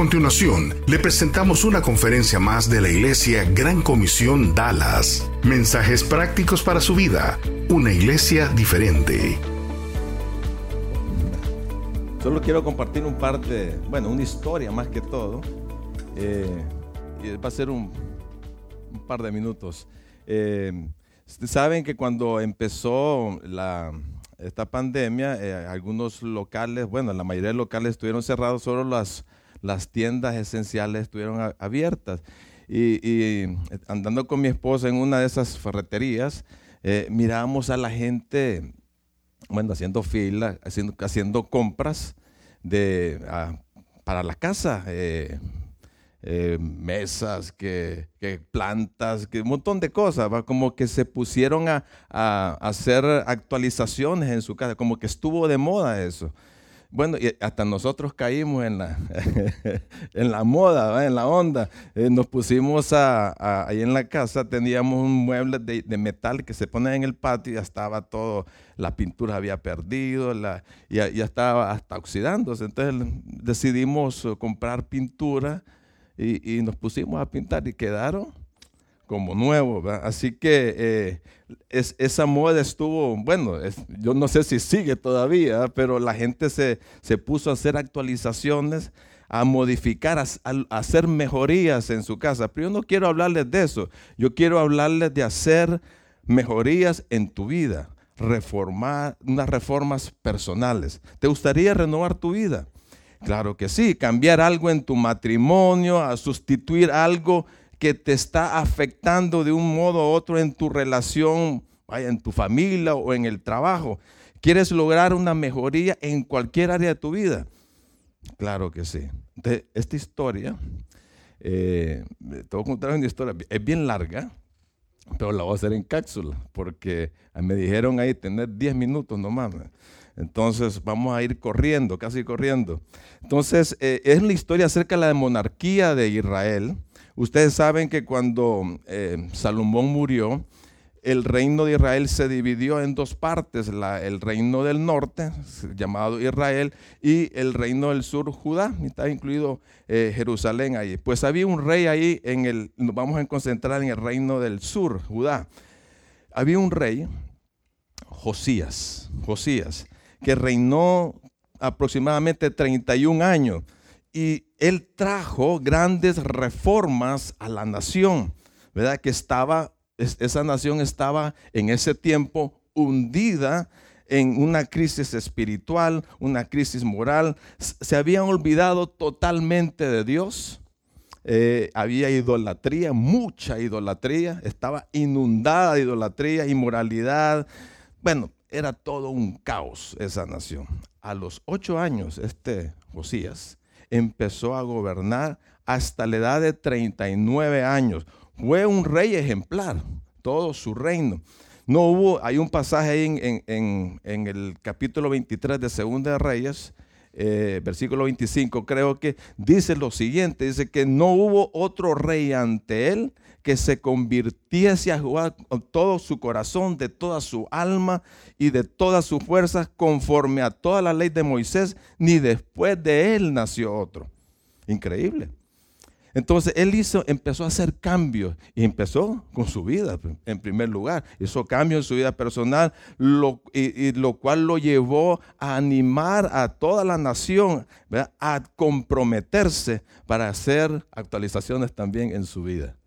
A continuación, le presentamos una conferencia más de la Iglesia Gran Comisión Dallas. Mensajes prácticos para su vida. Una iglesia diferente. Solo quiero compartir un par de, bueno, una historia más que todo. Eh, va a ser un, par de minutos. Eh, saben que cuando empezó la, esta pandemia, eh, algunos locales, bueno, la mayoría de locales estuvieron cerrados, solo las, las tiendas esenciales estuvieron abiertas. Y, andando con mi esposa en una de esas ferreterías, eh, mirábamos a la gente, bueno, haciendo fila, haciendo, compras de, para la casa. Eh, eh, mesas, que, plantas, que un montón de cosas, ¿va? como que se pusieron a, hacer actualizaciones en su casa, como que estuvo de moda eso. Bueno, y hasta nosotros caímos en la, en la moda, en la onda. Eh, nos pusimos a, ahí en la casa, teníamos un mueble de, metal que se pone en el patio y ya estaba todo, la pintura había perdido, la, ya, ya estaba hasta oxidándose. Entonces decidimos comprar pintura y, nos pusimos a pintar y quedaron como nuevos. Así que eh, esa moda estuvo, bueno, yo no sé si sigue todavía, pero la gente se, se puso a hacer actualizaciones, a modificar, a, hacer mejorías en su casa. Pero yo no quiero hablarles de eso, yo quiero hablarles de hacer mejorías en tu vida, reformar unas reformas personales. ¿Te gustaría renovar tu vida? Claro que sí, cambiar algo en tu matrimonio, a sustituir algo que te está afectando de un modo u otro en tu relación, vaya, en tu familia o en el trabajo. ¿Quieres lograr una mejoría en cualquier área de tu vida? Claro que sí. esta historia, eh, te voy a contar una historia, es bien larga, pero la voy a hacer en cápsula, porque me dijeron ahí tener 10 minutos nomás. Entonces vamos a ir corriendo, casi corriendo. Entonces eh, es la historia acerca de la monarquía de Israel. Ustedes saben que cuando eh, Salomón murió, el reino de Israel se dividió en dos partes, el reino del norte, llamado Israel, y el reino del sur, Judá, está incluido eh, Jerusalén ahí. Pues había un rey ahí, en el, nos vamos a concentrar en el reino del sur, Judá. Había un rey, Josías, Josías que reinó aproximadamente 31 años. Y él trajo grandes reformas a la nación, ¿verdad? Que estaba, esa nación estaba en ese tiempo hundida en una crisis espiritual, una crisis moral. Se habían olvidado totalmente de Dios. Eh, había idolatría, mucha idolatría. Estaba inundada de idolatría, inmoralidad. Bueno, era todo un caos esa nación. A los ocho años, este Josías empezó a gobernar hasta la edad de 39 años. Fue un rey ejemplar, todo su reino. No hubo, hay un pasaje ahí en, el capítulo 23 de Segunda de Reyes, eh, versículo 25, creo que dice lo siguiente, dice que no hubo otro rey ante él que se convirtiese a jugar con todo su corazón, de toda su alma y de todas sus fuerzas, conforme a toda la ley de Moisés, ni después de él nació otro. Increíble. Entonces él hizo, empezó a hacer cambios y empezó con su vida en primer lugar. Hizo cambios en su vida personal, lo, y, lo cual lo llevó a animar a toda la nación a comprometerse para hacer actualizaciones también en su vida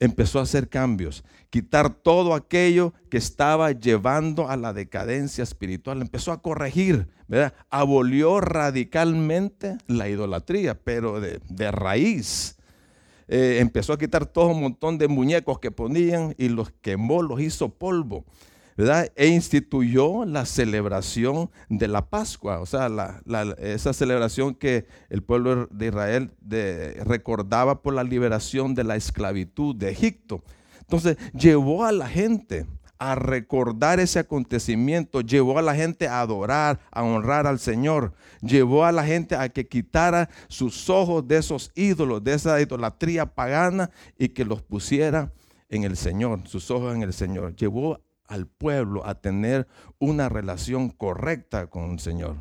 empezó a hacer cambios, quitar todo aquello que estaba llevando a la decadencia espiritual, empezó a corregir, ¿verdad? abolió radicalmente la idolatría, pero de, raíz. Eh, empezó a quitar todo un montón de muñecos que ponían y los quemó, los hizo polvo. E instituyó la celebración de la Pascua, o sea, esa celebración que el pueblo de Israel recordaba por la liberación de la esclavitud de Egipto. Entonces, llevó a la gente a recordar ese acontecimiento, llevó a la gente a adorar, a honrar al Señor, llevó a la gente a que quitara sus ojos de esos ídolos, de esa idolatría pagana y que los pusiera en el Señor, sus ojos en el Señor. Llevó al pueblo a tener una relación correcta con el Señor.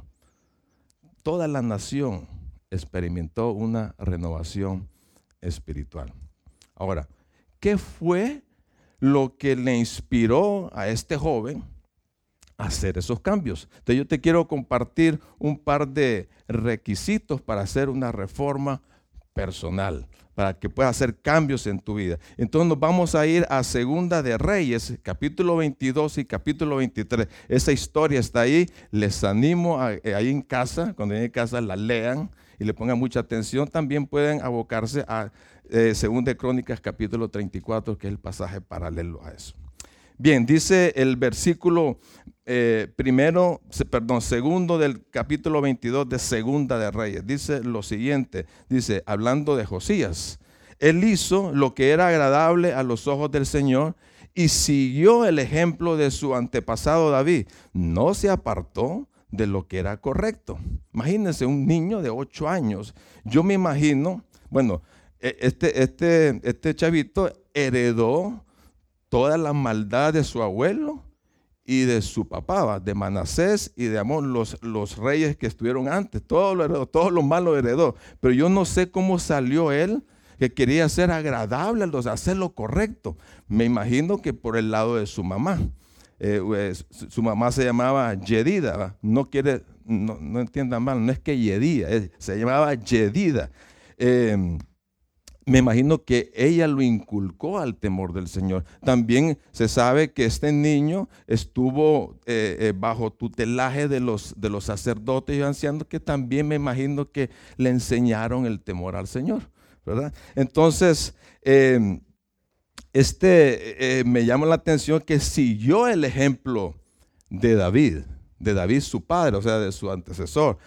Toda la nación experimentó una renovación espiritual. Ahora, ¿qué fue lo que le inspiró a este joven a hacer esos cambios. Entonces yo te quiero compartir un par de requisitos para hacer una reforma personal, para que puedas hacer cambios en tu vida. Entonces nos vamos a ir a Segunda de Reyes, capítulo 22 y capítulo 23. Esa historia está ahí. Les animo eh, ahí en casa, cuando en casa la lean y le pongan mucha atención. También pueden abocarse a eh, Segunda de Crónicas capítulo 34, que es el pasaje paralelo a eso. Bien, dice el versículo eh, primero, perdón, segundo del capítulo 22 de Segunda de Reyes. Dice lo siguiente, dice, hablando de Josías, él hizo lo que era agradable a los ojos del Señor y siguió el ejemplo de su antepasado David. No se apartó de lo que era correcto. Imagínense un niño de ocho años. Yo me imagino, bueno, e, este, este, este chavito heredó toda la maldad de su abuelo y de su papá, de Manasés y de Amón, los, los reyes que estuvieron antes. Todo lo heredó, todo lo malo heredó. Pero yo no sé cómo salió él, que quería ser agradable, hacer lo correcto. Me imagino que por el lado de su mamá. Eh, pues, su mamá se llamaba Yedida, no quiere, no, no, entiendan mal, no es que Yedida, se llamaba Yedida. Em, me imagino que ella lo inculcó al temor del Señor. También se sabe que este niño estuvo eh, eh, bajo tutelaje de los, de los sacerdotes y ancianos que también me imagino que le enseñaron el temor al Señor. ¿verdad? Entonces, em, este eh, me llama la atención que siguió el ejemplo de David, de David su padre, o sea, de su antecesor.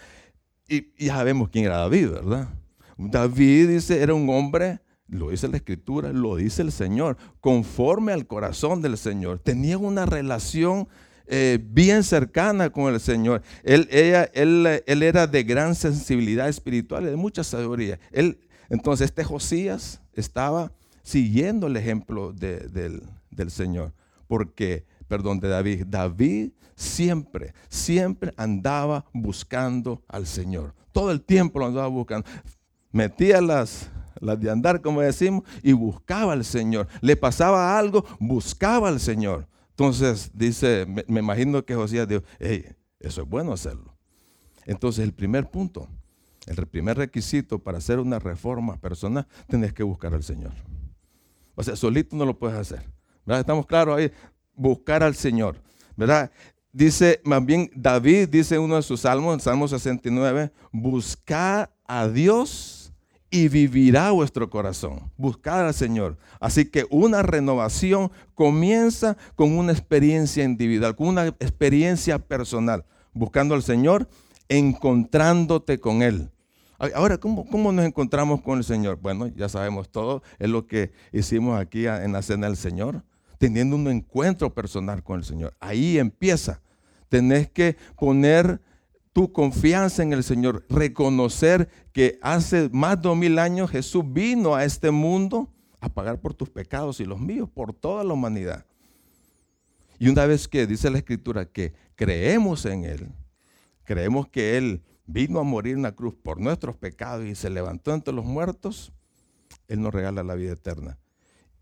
Y, y ya sabemos quién era David, ¿verdad? David dice, era un hombre, lo dice la escritura, lo dice el Señor, conforme al corazón del Señor. Tenía una relación eh, bien cercana con el Señor. Él, ella, él, él, era de gran sensibilidad espiritual y de mucha sabiduría. Él, entonces este Josías estaba siguiendo el ejemplo del, del Señor. Porque, perdón, de David. David siempre, siempre andaba buscando al Señor. Todo el tiempo lo andaba buscando metía las, las de andar, como decimos, y buscaba al Señor. Le pasaba algo, buscaba al Señor. Entonces dice, me, imagino que Josías dijo, hey, eso es bueno hacerlo. Entonces el primer punto, el primer requisito para hacer una reforma personal, tenés que buscar al Señor. O sea, solito no lo puedes hacer. ¿verdad? Estamos claros ahí, buscar al Señor. ¿verdad? Dice, más bien David dice en uno de sus salmos, en Salmo 69, buscar a Dios y vivirá vuestro corazón. Buscar al Señor. Así que una renovación comienza con una experiencia individual, con una experiencia personal. Buscando al Señor, encontrándote con Él. Ahora, ¿cómo, ¿cómo, nos encontramos con el Señor? Bueno, ya sabemos todo, es lo que hicimos aquí en la cena del Señor, teniendo un encuentro personal con el Señor. Ahí empieza. Tenés que poner tu confianza en el Señor, reconocer que hace más de dos mil años Jesús vino a este mundo a pagar por tus pecados y los míos, por toda la humanidad. Y una vez que dice la Escritura que creemos en Él, creemos que Él vino a morir en la cruz por nuestros pecados y se levantó entre los muertos, Él nos regala la vida eterna.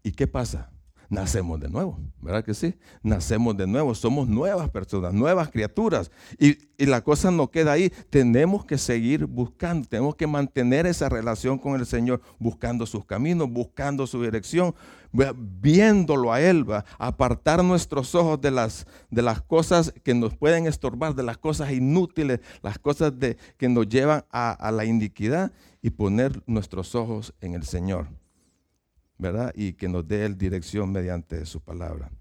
¿Y qué pasa? Nacemos de nuevo, ¿verdad que sí? Nacemos de nuevo, somos nuevas personas, nuevas criaturas. Y, la cosa no queda ahí, tenemos que seguir buscando, tenemos que mantener esa relación con el Señor, buscando sus caminos, buscando su dirección, viéndolo a Él, ¿va? apartar nuestros ojos de las, de las cosas que nos pueden estorbar, de las cosas inútiles, las cosas de, que nos llevan a, a la iniquidad y poner nuestros ojos en el Señor. Y que nos dé dirección mediante su palabra.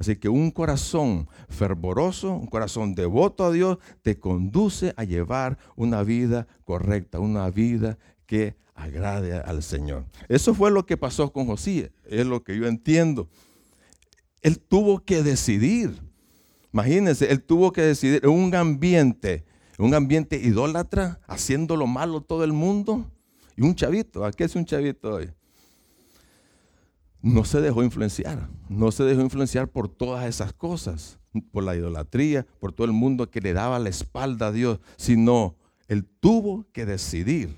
Así que un corazón fervoroso, un corazón devoto a Dios, te conduce a llevar una vida correcta, una vida que agrade al Señor. Eso fue lo que pasó con José, es lo que yo entiendo. Él tuvo que decidir. Imagínense, él tuvo que decidir en un ambiente, un ambiente idólatra, haciendo lo malo todo el mundo. Y un chavito, ¿a qué es un chavito hoy? No se dejó influenciar, no se dejó influenciar por todas esas cosas, por la idolatría, por todo el mundo que le daba la espalda a Dios, sino él tuvo que decidir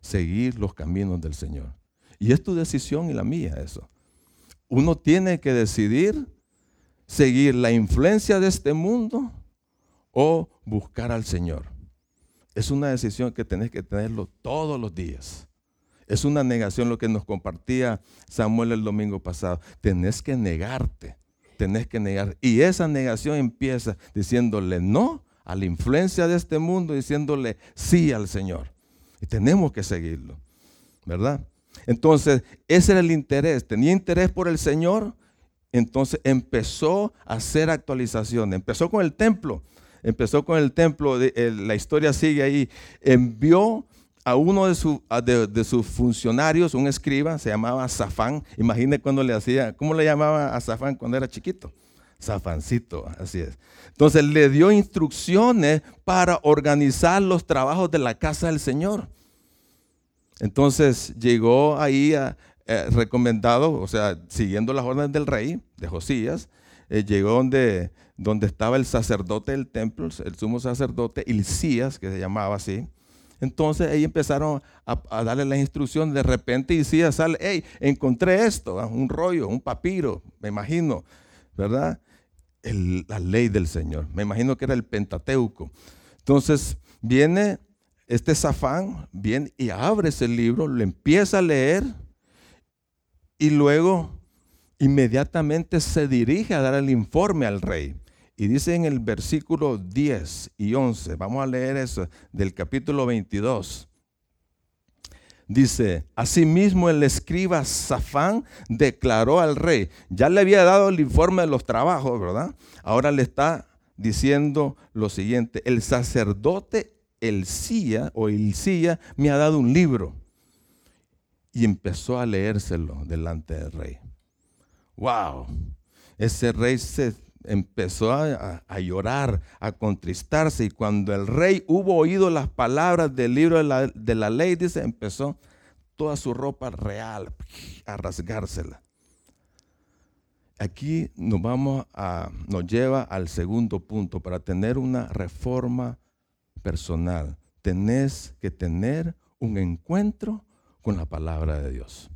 seguir los caminos del Señor. Y es tu decisión y la mía eso. Uno tiene que decidir seguir la influencia de este mundo o buscar al Señor. Es una decisión que tenés que tenerlo todos los días. Es una negación lo que nos compartía Samuel el domingo pasado. Tenés que negarte, tenés que negar. Y esa negación empieza diciéndole no a la influencia de este mundo, diciéndole sí al Señor. Y tenemos que seguirlo, ¿verdad? Entonces, ese era el interés. Tenía interés por el Señor, entonces empezó a hacer actualizaciones. Empezó con el templo. Empezó con el templo. la historia sigue ahí. Envió a uno de, de, sus funcionarios, un escriba, se llamaba Zafán. Imagine cuando le hacía, ¿cómo le llamaba a Zafán cuando era chiquito? Zafancito, así es. Entonces le dio instrucciones para organizar los trabajos de la casa del Señor. Entonces llegó ahí a, eh, recomendado, o sea, siguiendo las órdenes del rey, de Josías, eh, llegó donde, donde estaba el sacerdote del templo, el sumo sacerdote Hilcías, que se llamaba así. Entonces ahí empezaron a, darle la instrucción. De repente Hilcías sale, hey, encontré esto, ah, un rollo, un papiro, me imagino, ¿verdad? la ley del Señor. Me imagino que era el Pentateuco. Entonces viene este Zafán, viene y abre ese libro, lo empieza a leer y luego inmediatamente se dirige a dar el informe al rey. Y dice en el versículo 10 y 11, vamos a leer eso del capítulo 22. Dice, asimismo el escriba Safán declaró al rey, ya le había dado el informe de los trabajos, ¿verdad? Ahora le está diciendo lo siguiente, el sacerdote Elcía o Elcía me ha dado un libro y empezó a leérselo delante del rey. ¡Wow! Ese rey se empezó a, llorar, a contristarse y cuando el rey hubo oído las palabras del libro de la, de la ley, dice, empezó toda su ropa real a rasgársela. Aquí nos vamos a, nos lleva al segundo punto para tener una reforma personal. Tenés que tener un encuentro con la palabra de Dios.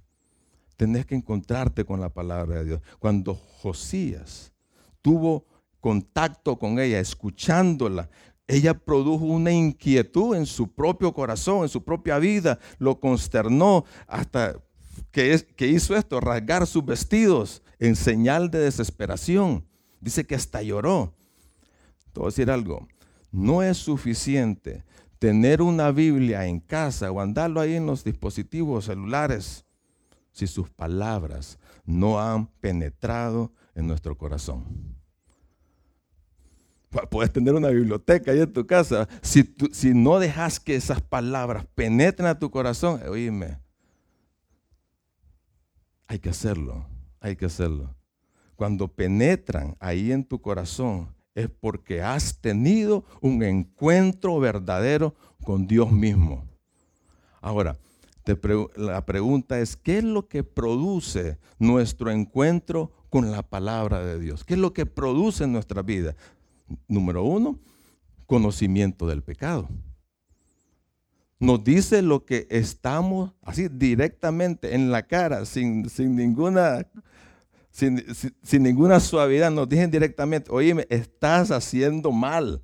Tenés que encontrarte con la palabra de Dios. Cuando Josías tuvo contacto con ella, escuchándola, ella produjo una inquietud en su propio corazón, en su propia vida, lo consternó hasta que, hizo esto, rasgar sus vestidos en señal de desesperación. Dice que hasta lloró. Te voy a decir algo, no es suficiente tener una Biblia en casa o andarlo ahí en los dispositivos celulares si sus palabras no han penetrado en nuestro corazón. Puedes tener una biblioteca ahí en tu casa. Si, si no dejas que esas palabras penetren a tu corazón, oíme, hay que hacerlo, hay que hacerlo. Cuando penetran ahí en tu corazón, es porque has tenido un encuentro verdadero con Dios mismo. Ahora, la pregunta es, ¿qué es lo que produce nuestro encuentro con la palabra de Dios? ¿Qué es lo que produce en nuestra vida? Número uno, conocimiento del pecado. Nos dice lo que estamos así directamente en la cara, sin, sin ninguna sin, ninguna suavidad, nos dicen directamente, oye, estás haciendo mal.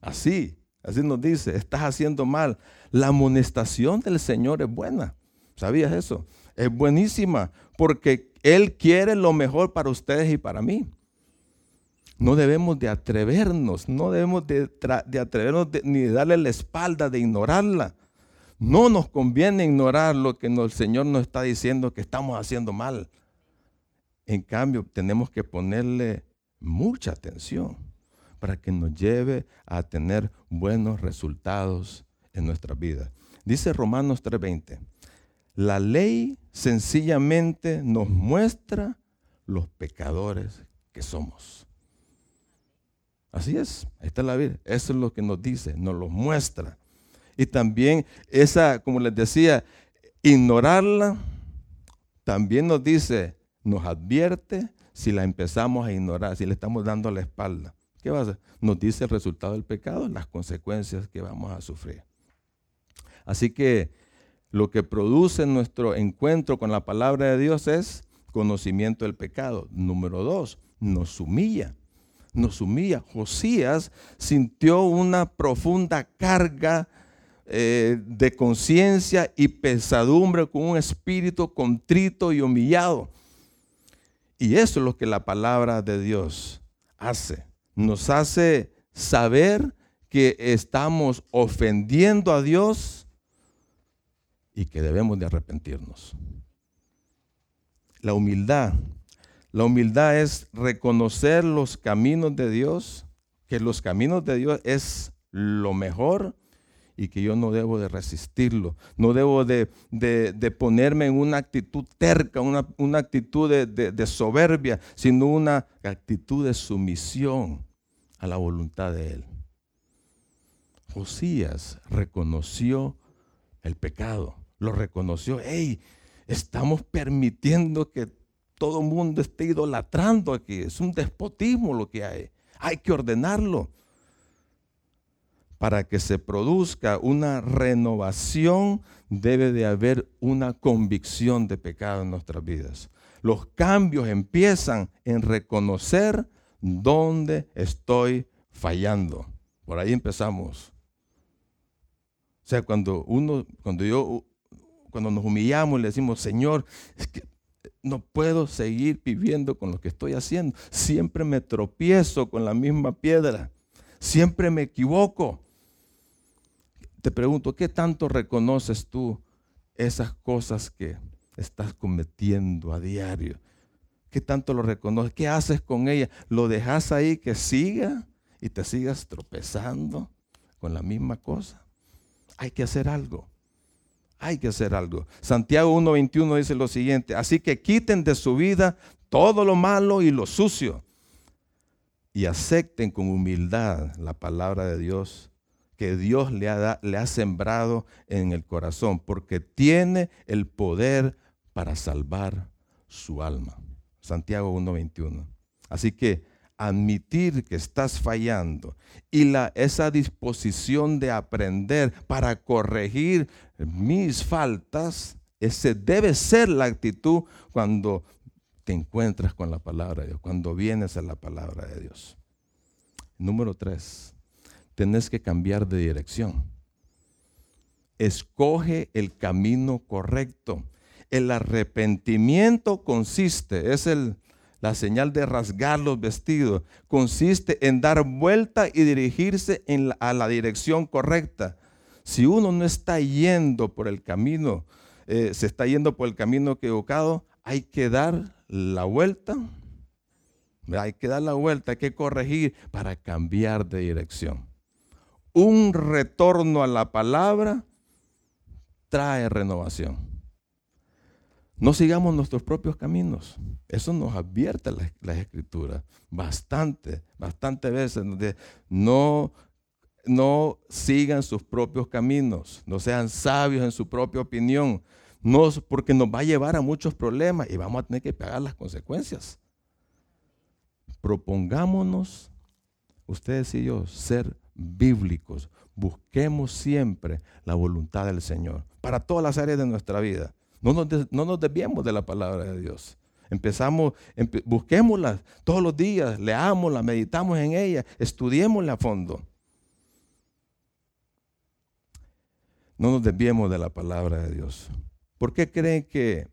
Así, así nos dice, estás haciendo mal. La amonestación del Señor es buena. ¿Sabías eso? Es buenísima porque Él quiere lo mejor para ustedes y para mí. No debemos de atrevernos, no debemos de, atrevernos ni de darle la espalda, de ignorarla. No nos conviene ignorar lo que el Señor nos está diciendo que estamos haciendo mal. En cambio, tenemos que ponerle mucha atención para que nos lleve a tener buenos resultados en nuestra vida. Dice Romanos 3:20, la ley sencillamente nos muestra los pecadores que somos. Así es, ahí está la Biblia. Eso es lo que nos dice, nos lo muestra. Y también esa, como les decía, ignorarla, también nos dice, nos advierte si la empezamos a ignorar, si le estamos dando la espalda. ¿Qué va a hacer? Nos dice el resultado del pecado, las consecuencias que vamos a sufrir. Así que lo que produce nuestro encuentro con la palabra de Dios es conocimiento del pecado. Número dos, nos humilla. Nos humilla. Josías sintió una profunda carga eh, de conciencia y pesadumbre con un espíritu contrito y humillado. Y eso es lo que la palabra de Dios hace. Nos hace saber que estamos ofendiendo a Dios y que debemos de arrepentirnos. La humildad. La humildad es reconocer los caminos de Dios, que los caminos de Dios es lo mejor y que yo no debo de resistirlo, no debo de, ponerme en una actitud terca, una, actitud de, soberbia, sino una actitud de sumisión a la voluntad de Él. Josías reconoció el pecado, lo reconoció, hey, estamos permitiendo que todo el mundo esté idolatrando aquí, es un despotismo lo que hay, hay que ordenarlo para que se produzca una renovación, debe de haber una convicción de pecado en nuestras vidas. Los cambios empiezan en reconocer dónde estoy fallando. Por ahí empezamos. O sea, cuando uno, cuando yo, cuando nos humillamos y le decimos, Señor, es que no puedo seguir viviendo con lo que estoy haciendo. Siempre me tropiezo con la misma piedra. Siempre me equivoco te pregunto, ¿qué tanto reconoces tú esas cosas que estás cometiendo a diario? ¿Qué tanto lo reconoces? ¿Qué haces con ella? ¿Lo dejas ahí que siga y te sigas tropezando con la misma cosa? Hay que hacer algo. Hay que hacer algo. Santiago 1.21 dice lo siguiente, así que quiten de su vida todo lo malo y lo sucio y acepten con humildad la palabra de Dios que Dios le ha, le ha sembrado en el corazón, porque tiene el poder para salvar su alma. Santiago 1.21. Así que admitir que estás fallando y esa disposición de aprender para corregir mis faltas, ese debe ser la actitud cuando te encuentras con la palabra de Dios, cuando vienes a la palabra de Dios. Número tres, tenés que cambiar de dirección. Escoge el camino correcto. El arrepentimiento consiste, es el, la señal de rasgar los vestidos, consiste en dar vuelta y dirigirse a la dirección correcta. Si uno no está yendo por el camino, eh, se está yendo por el camino equivocado, hay que dar la vuelta. Hay que dar la vuelta, hay que corregir para cambiar de dirección un retorno a la palabra trae renovación. No sigamos nuestros propios caminos. Eso nos advierte la, la escritura bastante, bastante veces. No, no sigan sus propios caminos, no sean sabios en su propia opinión, no, porque nos va a llevar a muchos problemas y vamos a tener que pagar las consecuencias. Propongámonos, ustedes y yo, ser bíblicos. Busquemos siempre la voluntad del Señor para todas las áreas de nuestra vida. No nos, no nos desviemos de la palabra de Dios. Empezamos, busquémosla todos los días, leámosla, meditamos en ella, estudiémosla a fondo. No nos desviemos de la palabra de Dios. ¿Por qué creen que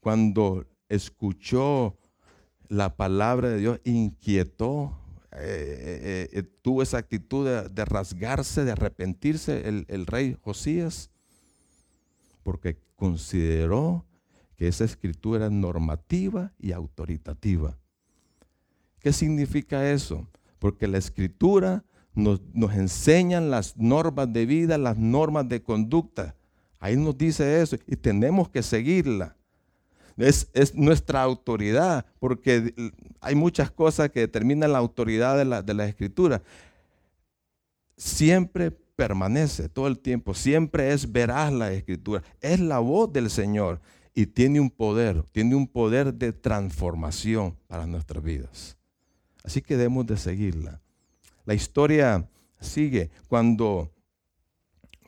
cuando escuchó la palabra de Dios inquietó eh, eh, eh, tuvo esa actitud de, rasgarse, de arrepentirse el, el rey Josías, porque consideró que esa escritura era normativa y autoritativa. ¿Qué significa eso? Porque la escritura nos, nos enseña las normas de vida, las normas de conducta. Ahí nos dice eso y tenemos que seguirla. es, nuestra autoridad, porque hay muchas cosas que determinan la autoridad de la, de la escritura. Siempre permanece todo el tiempo, siempre es veraz la escritura, es la voz del Señor y tiene un poder, tiene un poder de transformación para nuestras vidas. Así que debemos de seguirla. La historia sigue cuando,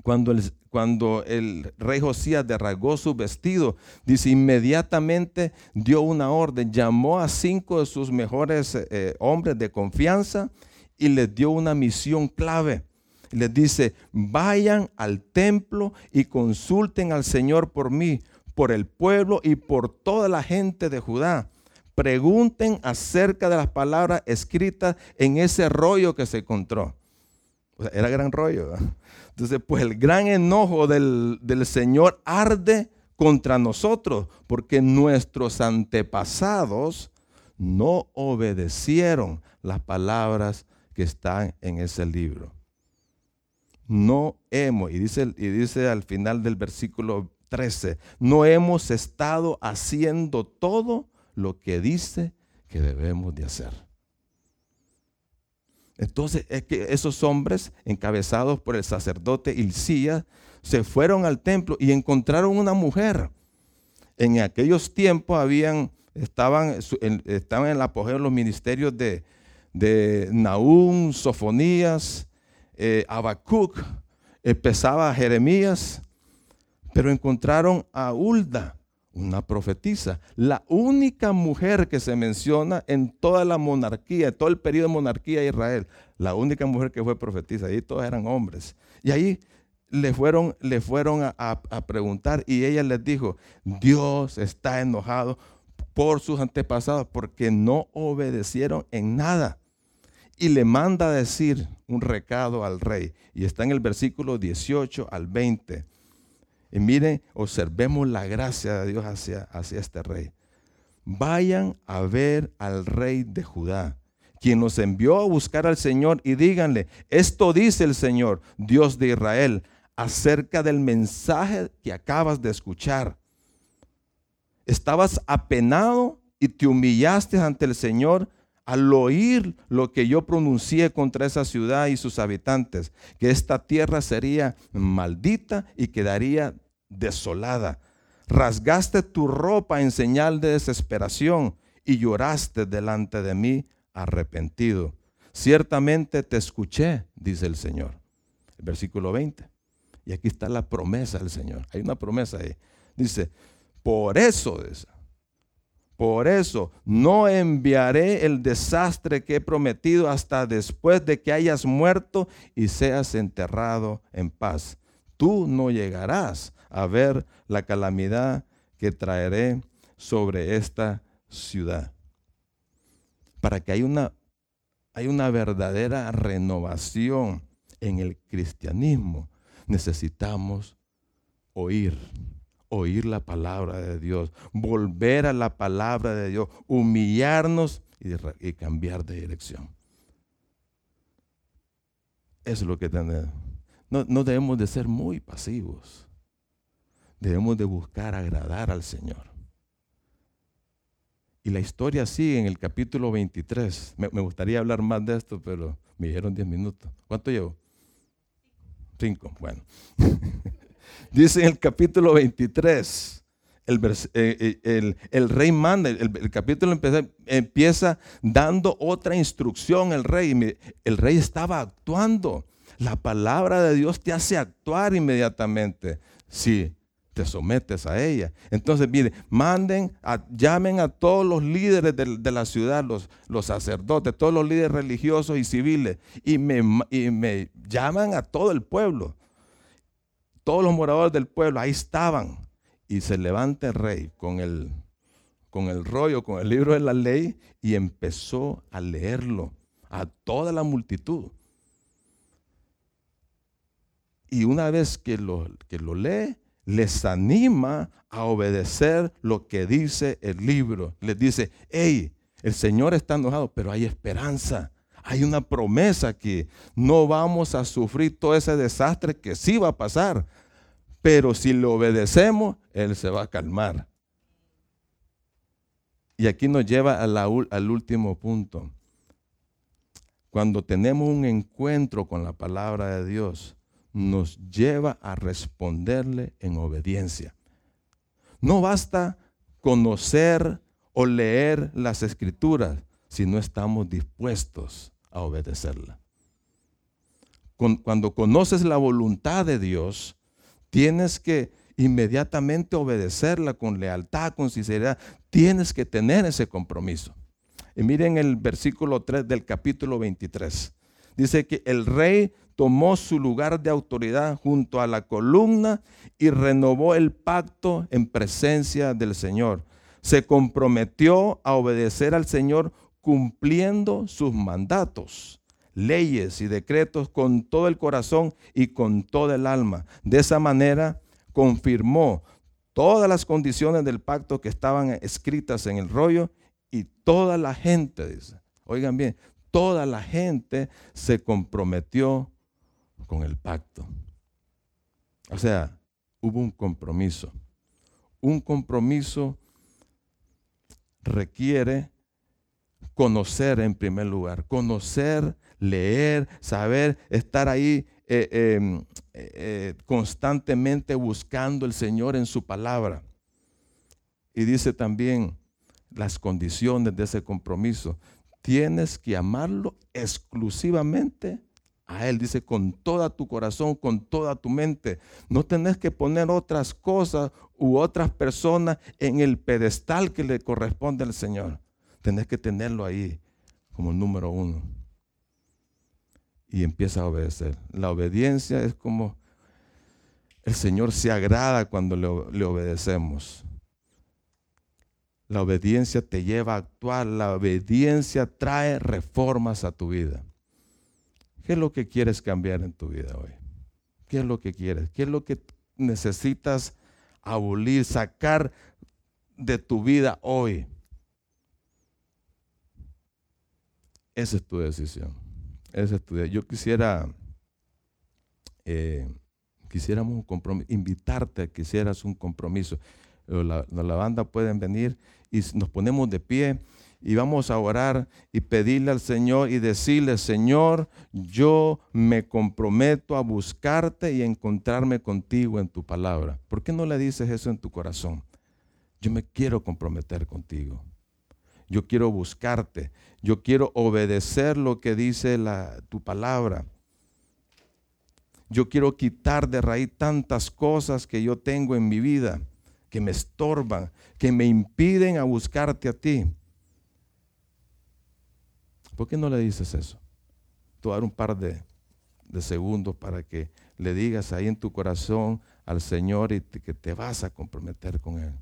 cuando, el, cuando el rey Josías derragó su vestido, dice, inmediatamente dio una orden, llamó a cinco de sus mejores eh, hombres de confianza y les dio una misión clave. Les dice, vayan al templo y consulten al Señor por mí, por el pueblo y por toda la gente de Judá. Pregunten acerca de las palabras escritas en ese rollo que se encontró. era gran rollo. Entonces, pues el gran enojo del, Señor arde contra nosotros, porque nuestros antepasados no obedecieron las palabras que están en ese libro. No hemos, y dice, y dice al final del versículo 13, no hemos estado haciendo todo lo que dice que debemos de hacer. Entonces es que esos hombres, encabezados por el sacerdote Hilcías, se fueron al templo y encontraron una mujer. En aquellos tiempos habían, estaban, en, estaban en el apogeo los ministerios de, de Naúm, Sofonías, eh, Habacuc, empezaba Jeremías, pero encontraron a Hulda, una profetisa, la única mujer que se menciona en toda la monarquía, todo el periodo de monarquía de Israel, la única mujer que fue profetisa, ahí todos eran hombres. Y ahí le fueron, le fueron a, a preguntar y ella les dijo, Dios está enojado por sus antepasados porque no obedecieron en nada. Y le manda a decir un recado al rey. Y está en el versículo 18 al 20 y miren, observemos la gracia de Dios hacia, hacia este rey. Vayan a ver al rey de Judá, quien nos envió a buscar al Señor y díganle, esto dice el Señor, Dios de Israel, acerca del mensaje que acabas de escuchar. Estabas apenado y te humillaste ante el Señor al oír lo que yo pronuncié contra esa ciudad y sus habitantes, que esta tierra sería maldita y quedaría desolada. Rasgaste tu ropa en señal de desesperación y lloraste delante de mí arrepentido. Ciertamente te escuché, dice el Señor. versículo 20. Y aquí está la promesa del Señor. Hay una promesa ahí. Dice, por eso, por eso no enviaré el desastre que he prometido hasta después de que hayas muerto y seas enterrado en paz. Tú no llegarás a ver la calamidad que traeré sobre esta ciudad. Para que haya una, hay una verdadera renovación en el cristianismo, necesitamos oír oír la palabra de Dios, volver a la palabra de Dios, humillarnos y, cambiar de dirección. Eso es lo que tenemos. No, no debemos de ser muy pasivos. Debemos de buscar agradar al Señor. Y la historia sigue en el capítulo 23. Me, me gustaría hablar más de esto, pero me dijeron 10 minutos. ¿Cuánto llevo? Cinco. Bueno. Dice en el capítulo 23, el, eh, eh, el, rey manda, el, capítulo empieza, empieza, dando otra instrucción el rey. El rey estaba actuando. La palabra de Dios te hace actuar inmediatamente si te sometes a ella. Entonces, mire, manden, llamen a todos los líderes de, la ciudad, los, los, sacerdotes, todos los líderes religiosos y civiles, y me, y me llaman a todo el pueblo todos los moradores del pueblo ahí estaban. Y se levanta el rey con el, con el rollo, con el libro de la ley, y empezó a leerlo a toda la multitud. Y una vez que lo, que lo lee, les anima a obedecer lo que dice el libro. Les dice, hey, el Señor está enojado, pero hay esperanza. Hay una promesa que no vamos a sufrir todo ese desastre que sí va a pasar, pero si le obedecemos, Él se va a calmar. Y aquí nos lleva al último punto. Cuando tenemos un encuentro con la palabra de Dios, nos lleva a responderle en obediencia. No basta conocer o leer las escrituras si no estamos dispuestos a obedecerla. Cuando conoces la voluntad de Dios, tienes que inmediatamente obedecerla con lealtad, con sinceridad. Tienes que tener ese compromiso. Y miren el versículo 3 del capítulo 23. Dice que el rey tomó su lugar de autoridad junto a la columna y renovó el pacto en presencia del Señor. Se comprometió a obedecer al Señor cumpliendo sus mandatos, leyes y decretos con todo el corazón y con toda el alma. De esa manera confirmó todas las condiciones del pacto que estaban escritas en el rollo y toda la gente, oigan bien, toda la gente se comprometió con el pacto. O sea, hubo un compromiso. Un compromiso requiere conocer en primer lugar, conocer, leer, saber, estar ahí eh, em, eh, constantemente buscando el Señor en su palabra. Y dice también las condiciones de ese compromiso. Tienes que amarlo exclusivamente a Él, dice, con toda tu corazón, con toda tu mente. No tenés que poner otras cosas u otras personas en el pedestal que le corresponde al Señor. Tenés que tenerlo ahí como el número uno. Y empieza a obedecer. La obediencia es como el Señor se agrada cuando le, le obedecemos. La obediencia te lleva a actuar, la obediencia trae reformas a tu vida. ¿Qué es lo que quieres cambiar en tu vida hoy? ¿Qué es lo que quieres? ¿Qué es lo que necesitas abolir, sacar de tu vida hoy? Esa es tu decisión. Esa es tu Yo quisiera, eh, quisiéramos un compromiso, invitarte a que hicieras un compromiso. La, la banda pueden venir y nos ponemos de pie y vamos a orar y pedirle al Señor y decirle, Señor, yo me comprometo a buscarte y encontrarme contigo en tu palabra. ¿Por qué no le dices eso en tu corazón? Yo me quiero comprometer contigo. Yo quiero buscarte. Yo quiero obedecer lo que dice la, tu palabra. Yo quiero quitar de raíz tantas cosas que yo tengo en mi vida, que me estorban, que me impiden a buscarte a ti. ¿Por qué no le dices eso? Tomar un par de, segundos para que le digas ahí en tu corazón al Señor y que te vas a comprometer con Él.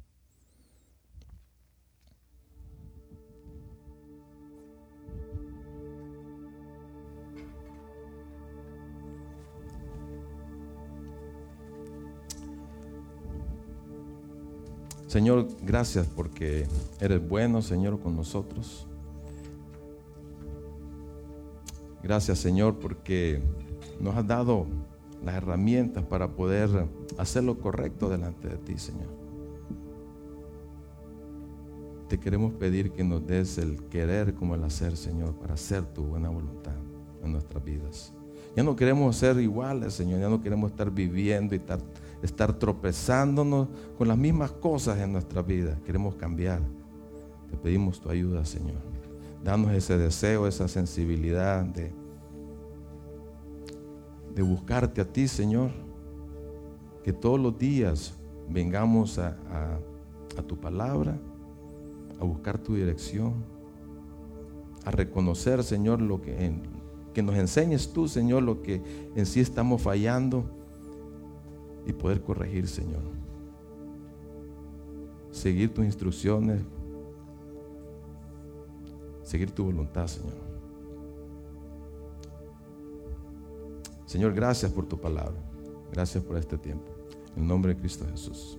Señor, gracias porque eres bueno, Señor, con nosotros. Gracias Señor porque nos has dado las herramientas para poder hacer lo correcto delante de ti, Señor. Te queremos pedir que nos des el querer como el hacer, Señor, para hacer tu buena voluntad en nuestras vidas. Ya no queremos ser iguales, Señor, ya no queremos estar viviendo y estar, estar tropezándonos con las mismas cosas en nuestra vida. Queremos cambiar. Te pedimos tu ayuda, Señor. Danos ese deseo, esa sensibilidad de, de buscarte a ti, Señor. Que todos los días vengamos a, tu palabra, a buscar tu dirección, a reconocer, Señor, lo que, que nos enseñes tú, Señor, lo que en sí estamos fallando y poder corregir, Señor. Seguir tus instrucciones, seguir tu voluntad, Señor. Señor, gracias por tu palabra. Gracias por este tiempo. En nombre de Cristo Jesús.